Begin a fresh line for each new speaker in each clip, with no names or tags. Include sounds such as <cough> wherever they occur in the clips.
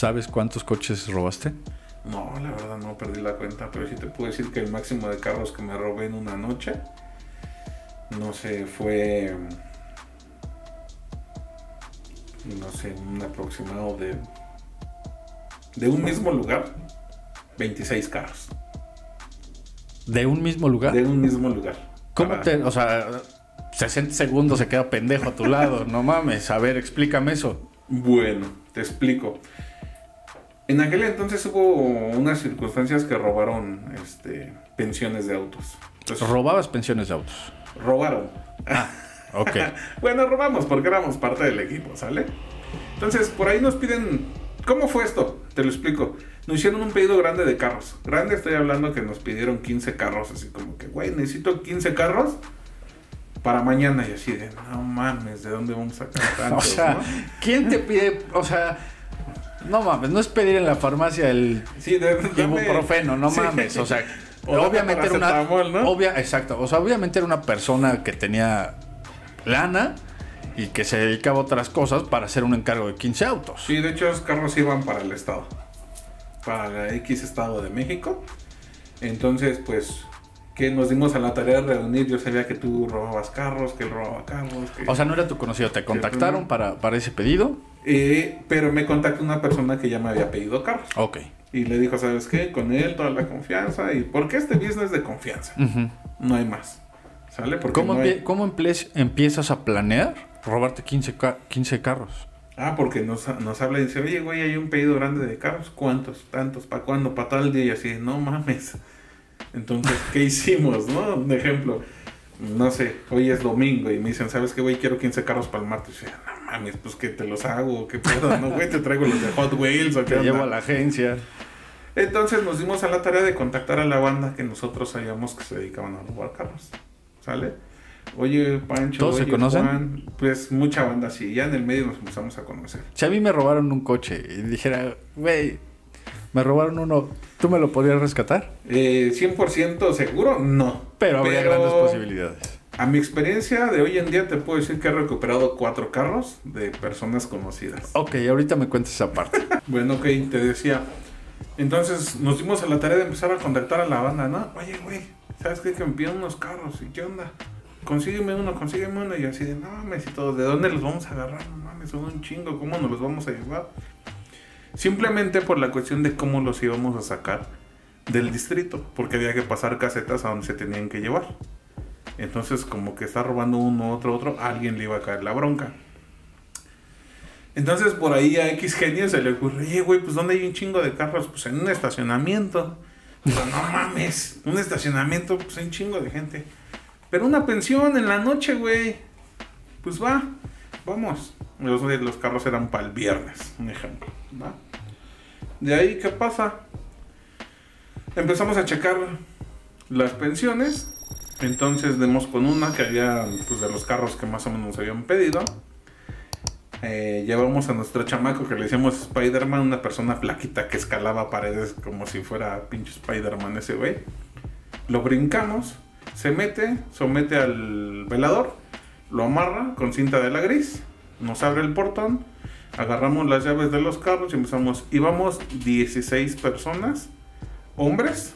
¿Sabes cuántos coches robaste?
No, la verdad no perdí la cuenta, pero sí te puedo decir que el máximo de carros que me robé en una noche, no sé, fue, no sé, un aproximado de, de un mismo lugar, 26 carros.
¿De un mismo lugar?
De un mismo lugar.
¿Cómo
Para-
te, o sea, 60 segundos se queda pendejo a tu lado? No mames, a ver, explícame eso.
Bueno, te explico. En aquel entonces hubo unas circunstancias que robaron este, pensiones de autos. Entonces,
Robabas pensiones de autos.
robaron.
Ok. <laughs>
Bueno, robamos porque éramos parte del equipo, ¿sale? Entonces, por ahí nos piden... ¿Cómo fue esto? Te lo explico. Nos hicieron un pedido grande de carros. Grande estoy hablando que nos pidieron 15 carros, así como que, güey, necesito 15 carros para mañana. Y así de, no mames, ¿de dónde vamos a sacar <laughs>
O
tantos,
sea,
no?
¿quién te pide? O sea, no mames, no es pedir en la farmacia el
Sí, de, dame-
ibuprofeno, no <laughs>
Sí.
mames. O sea,
O
obviamente era una. obvia- exacto. O sea, obviamente era una persona que tenía lana y que se dedicaba a otras cosas para hacer un encargo de 15 autos.
Sí, de hecho, esos carros iban para el estado. Para la X estado de México. Entonces, pues, que nos dimos a la tarea de reunir. Yo sabía que tú robabas carros, que él robaba carros. que-
O sea, no era tu conocido, te contactaron para, para ese pedido.
Eh, pero me contactó una persona que ya me había pedido carros.
Ok.
Y le dijo, ¿sabes qué? Con él toda la confianza. ¿Y por qué este business de confianza? No hay más. ¿Sale? Porque
¿Cómo,
no hay-
empie- cómo empiezas a planear robarte 15, ca- 15 carros?
Ah, porque nos, nos habla y dice, oye, güey, hay un pedido grande de carros. ¿Cuántos? ¿Tantos? ¿Para cuándo? ¿Para tal día? Y así, no mames. Entonces, <laughs> ¿qué hicimos, no? Un ejemplo, no sé, hoy es domingo y me dicen, ¿sabes qué, güey? Quiero 15 carros para el martes. Y yo, no mames, pues que te los hago, qué pedo, ¿no, güey? Te traigo los de Hot Wheels o qué
Te
onda?
llevo a la agencia.
Entonces nos dimos a la tarea de contactar a la banda que nosotros sabíamos que se dedicaban a robar carros. ¿Sale? Oye, Pancho.
¿Todos se conocen?
Juan. Pues mucha banda, sí. Ya en el medio nos empezamos a conocer.
Si a mí me robaron un coche y dijera, güey, me robaron uno, ¿tú me lo podrías rescatar?
Eh, 100% seguro, no.
Pero habría
Pero
grandes posibilidades.
A mi experiencia de hoy en día te puedo decir que he recuperado cuatro carros de personas conocidas.
Ok, ahorita me cuentas esa parte. <laughs>
Bueno, ok, te decía. Entonces nos dimos a la tarea de empezar a contactar a la banda, ¿no? Oye, güey, ¿sabes qué? Que me piden unos carros. ¿Y qué onda? Consígueme uno, consígueme uno. Y así de, no mames, y todos, ¿de dónde los vamos a agarrar? No mames, son un chingo, ¿cómo nos los vamos a llevar? Simplemente por la cuestión de cómo los íbamos a sacar del distrito, porque había que pasar casetas a donde se tenían que llevar. Entonces, como que está robando uno, otro, otro, alguien le iba a caer la bronca. Entonces, por ahí a X genio se le ocurre, oye, güey, pues ¿dónde hay un chingo de carros? Pues en un estacionamiento. No mames, un estacionamiento, pues hay un chingo de gente. Pero una pensión en la noche, güey. Pues va, vamos. Los, los carros eran para el viernes, un ejemplo. De ahí, ¿qué pasa? Empezamos a checar las pensiones. Entonces demos con una que había, pues de los carros que más o menos nos habían pedido. Eh, llevamos a nuestro chamaco que le decíamos Spider-Man, una persona flaquita que escalaba paredes como si fuera pinche Spider-Man ese güey. Lo brincamos, se mete, somete al velador, lo amarra con cinta de la gris, nos abre el portón, agarramos las llaves de los carros y empezamos. Íbamos 16 personas, hombres,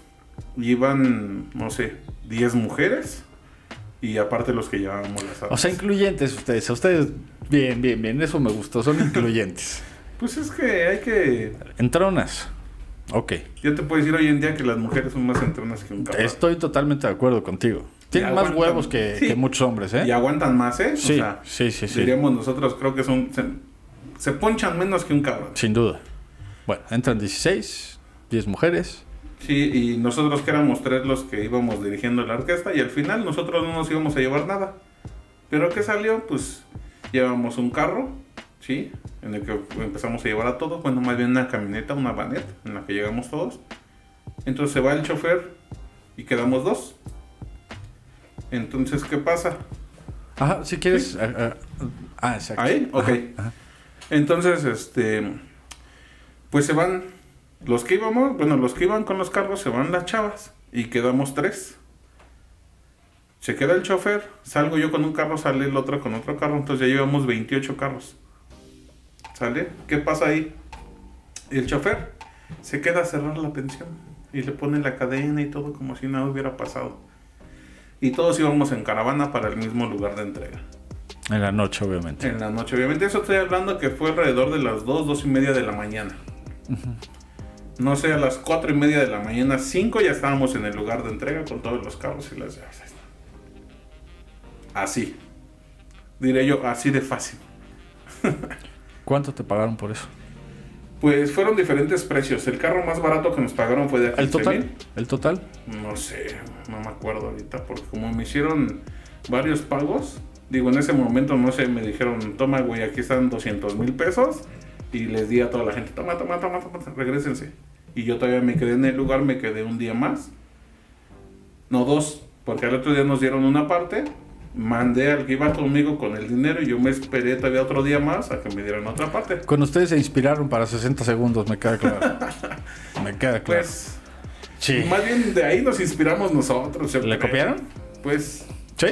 y iban, no sé, 10 mujeres. Y aparte los que llevábamos las
O
armas.
sea, incluyentes ustedes. Ustedes, bien, bien, bien. Eso me gustó. Son <laughs> incluyentes.
Pues es que hay que.
Entronas. Ok.
Yo te puedo decir hoy en día que las mujeres son más entronas que un cabrón.
Estoy totalmente de acuerdo contigo. Tienen más huevos que,
Sí.
que muchos hombres, ¿eh?
Y aguantan más, ¿eh?
Sí, sí, sí, sí.
Diríamos nosotros, creo que son. Se, se ponchan menos que un cabrón.
Sin duda. Bueno, entran 16, 10 mujeres.
Sí, y nosotros que éramos tres los que íbamos dirigiendo la orquesta, y al final nosotros no nos íbamos a llevar nada. Pero ¿qué salió? Pues llevamos un carro, ¿sí? En el que empezamos a llevar a todos. Bueno, más bien una camioneta, una vanette, en la que llegamos todos. Entonces se va el chofer y quedamos dos. Entonces, ¿qué pasa?
Ajá, si quieres. ah, ah, ah, exacto.
¿Ahí? Ok.
Ajá, ajá.
Entonces, este, pues se van los que íbamos, bueno, los que iban con los carros se van las chavas y quedamos tres. Se queda el chofer, salgo yo con un carro, sale el otro con otro carro, entonces ya llevamos 28 carros. ¿Sale? ¿Qué pasa ahí? El chofer se queda a cerrar la pensión y le pone la cadena y todo como si nada hubiera pasado. Y todos íbamos en caravana para el mismo lugar de entrega.
En la noche, obviamente.
En la noche, obviamente, eso estoy hablando que fue alrededor de las 2, 2 y media de la mañana. No sé, a las 4 y media de la mañana, 5 ya estábamos en el lugar de entrega con todos los carros y las llaves. Así. Diré yo, así de fácil. <laughs>
¿Cuánto te pagaron por eso?
Pues fueron diferentes precios. El carro más barato que nos pagaron fue de
¿El
15,000.
total? ¿El total?
No sé, no me acuerdo ahorita, porque como me hicieron varios pagos, digo, en ese momento, no sé, me dijeron, toma, güey, aquí están 200 mil pesos, y les di a toda la gente, toma, toma, toma, toma, regresense. Y yo todavía me quedé en el lugar, me quedé un día más, no dos, porque al otro día nos dieron una parte, mandé al que iba conmigo con el dinero, y yo me esperé todavía otro día más a que me dieran otra parte.
Con ustedes se inspiraron para 60 segundos, me queda claro. <laughs> me queda claro.
Pues,
sí.
más bien de ahí nos inspiramos nosotros.
¿Le copiaron?
Pues,
Sí.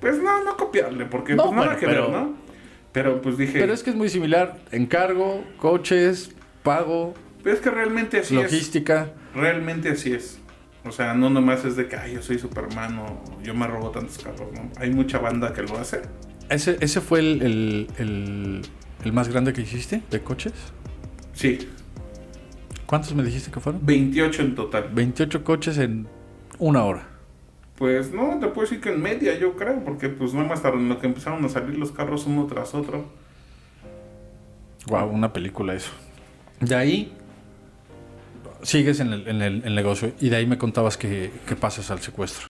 Pues no, no copiarle, porque
No,
pues nada
bueno,
que
pero-
ver, ¿no? Pero pues dije,
Pero es que es muy similar. Encargo, coches, pago,
pero es que realmente así
logística.
es. Realmente así es. O sea, no nomás es de que, ay, yo soy Superman o yo me robo tantos carros, ¿no? Hay mucha banda que lo hace.
¿Ese, ese fue el, el, el- el más grande que hiciste de coches?
Sí,
¿Cuántos me dijiste que fueron?
28 en total.
28 coches en una hora.
Pues no, te puedo decir que en media, yo creo, porque pues nada más en lo que empezaron a salir los carros uno tras otro.
Wow, una película eso. De ahí sigues en el, en el- en el negocio y de ahí me contabas que, que pasas al secuestro.